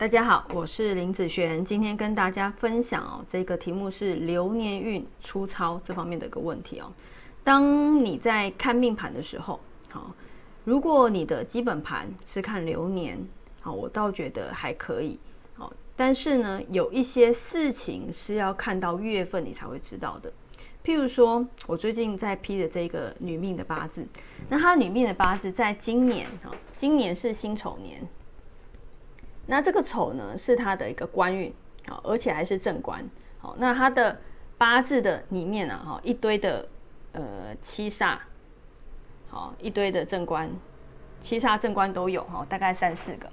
大家好，我是林子璇，今天跟大家分享哦，这个题目是流年运粗糙这方面的一个问题哦。当你在看命盘的时候，好，如果你的基本盘是看流年，好，我倒觉得还可以，好，但是呢，有一些事情是要看到月份你才会知道的。譬如说，我最近在批的这个女命的八字，那她女命的八字在今年哈，今年是辛丑年。那这个丑呢，是他的一个官运，好，而且还是正官，好，那他的八字的里面啊，哈，一堆的呃七煞，好，一堆的正官，七煞正官都有，哈，大概三四个。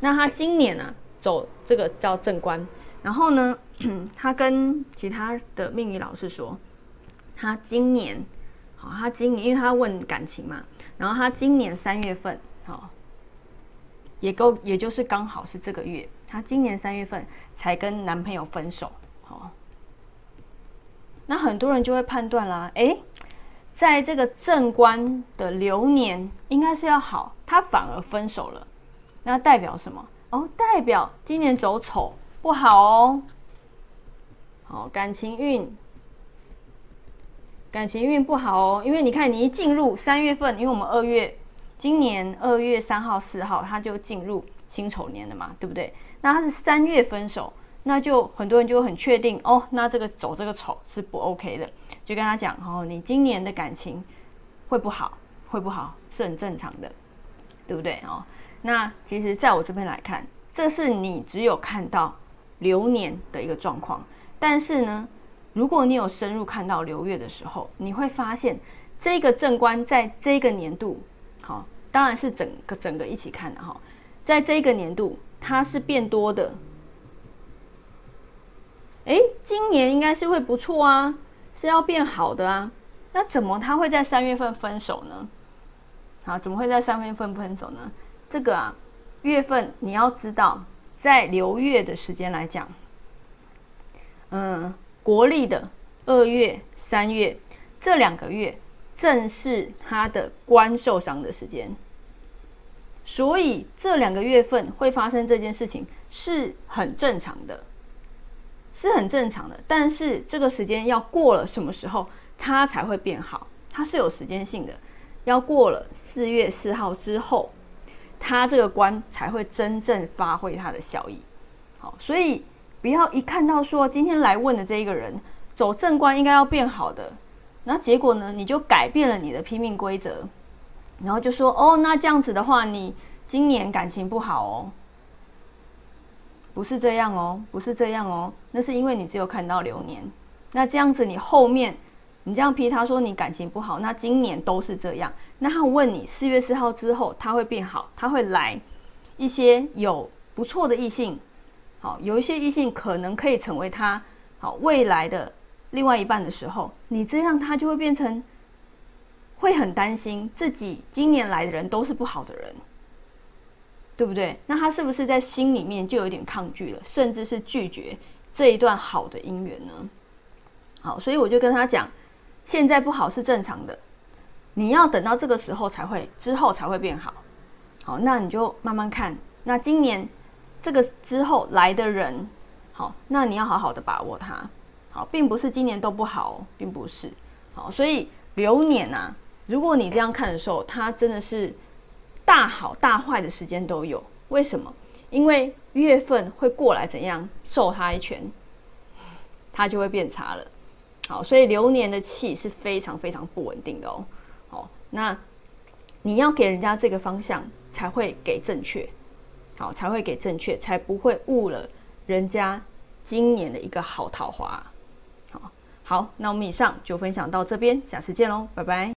那他今年呢，走这个叫正官，然后呢，他跟其他的命理老师说，他今年，好，他今年，因为他问感情嘛，然后他今年三月份，好。也够，也就是刚好是这个月，她今年三月份才跟男朋友分手，哦。那很多人就会判断啦，哎，在这个正官的流年应该是要好，他反而分手了，那代表什么？哦，代表今年走丑不好哦。好，感情运，感情运不好哦，因为你看你一进入三月份，因为我们二月。今年二月三号、四号，他就进入辛丑年了嘛，对不对？那他是三月分手，那就很多人就很确定哦，那这个走这个丑是不 OK 的，就跟他讲哦，你今年的感情会不好，会不好是很正常的，对不对哦？那其实在我这边来看，这是你只有看到流年的一个状况，但是呢，如果你有深入看到流月的时候，你会发现这个正官在这个年度，好。当然是整个整个一起看的哈，在这个年度它是变多的，哎，今年应该是会不错啊，是要变好的啊，那怎么他会在三月份分手呢？好，怎么会在三月份分手呢？这个啊，月份你要知道，在流月的时间来讲，嗯，国历的二月、三月这两个月。正是他的官受伤的时间，所以这两个月份会发生这件事情是很正常的，是很正常的。但是这个时间要过了什么时候，它才会变好？它是有时间性的，要过了四月四号之后，它这个官才会真正发挥它的效益。好，所以不要一看到说今天来问的这一个人走正官应该要变好的。那结果呢？你就改变了你的拼命规则，然后就说：“哦，那这样子的话，你今年感情不好哦。”不是这样哦，不是这样哦，那是因为你只有看到流年。那这样子，你后面你这样批他说你感情不好，那今年都是这样。那他问你四月四号之后他会变好，他会来一些有不错的异性，好，有一些异性可能可以成为他好未来的。另外一半的时候，你这样他就会变成会很担心自己今年来的人都是不好的人，对不对？那他是不是在心里面就有点抗拒了，甚至是拒绝这一段好的姻缘呢？好，所以我就跟他讲，现在不好是正常的，你要等到这个时候才会之后才会变好。好，那你就慢慢看。那今年这个之后来的人，好，那你要好好的把握他。好，并不是今年都不好，并不是。好，所以流年呐，如果你这样看的时候，它真的是大好大坏的时间都有。为什么？因为月份会过来怎样揍他一拳，他就会变差了。好，所以流年的气是非常非常不稳定的哦。好，那你要给人家这个方向，才会给正确。好，才会给正确，才不会误了人家今年的一个好桃花。好，那我们以上就分享到这边，下次见喽，拜拜。